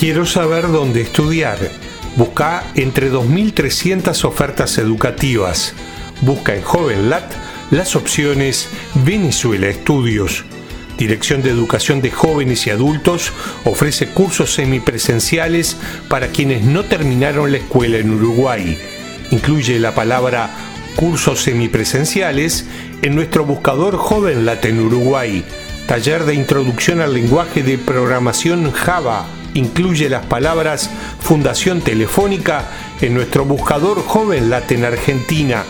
Quiero saber dónde estudiar. Busca entre 2.300 ofertas educativas. Busca en JovenLat las opciones Venezuela Estudios. Dirección de Educación de Jóvenes y Adultos ofrece cursos semipresenciales para quienes no terminaron la escuela en Uruguay. Incluye la palabra cursos semipresenciales en nuestro buscador JovenLat en Uruguay. Taller de Introducción al Lenguaje de Programación Java incluye las palabras Fundación Telefónica en nuestro buscador JovenLat en Argentina.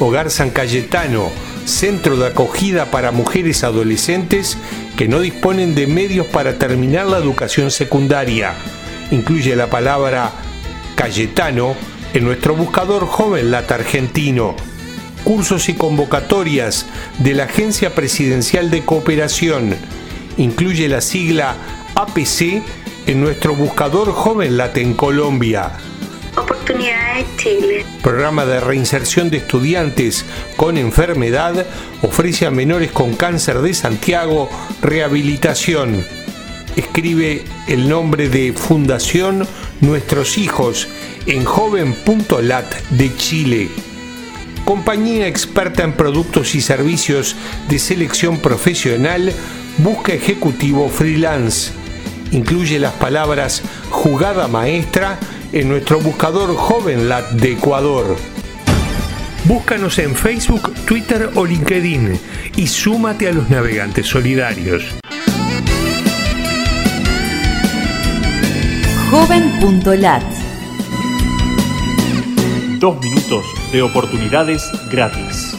Hogar San Cayetano, centro de acogida para mujeres adolescentes que no disponen de medios para terminar la educación secundaria. Incluye la palabra Cayetano en nuestro buscador JovenLat argentino cursos y convocatorias de la Agencia Presidencial de Cooperación. Incluye la sigla APC en nuestro buscador Joven en Colombia. Oportunidades Chile. Programa de reinserción de estudiantes con enfermedad ofrece a menores con cáncer de Santiago rehabilitación. Escribe el nombre de Fundación Nuestros Hijos en joven.lat de Chile compañía experta en productos y servicios de selección profesional, busca ejecutivo freelance. Incluye las palabras jugada maestra en nuestro buscador JovenLat de Ecuador. Búscanos en Facebook, Twitter o LinkedIn y súmate a los navegantes solidarios. Joven.lat Dos minutos de oportunidades gratis.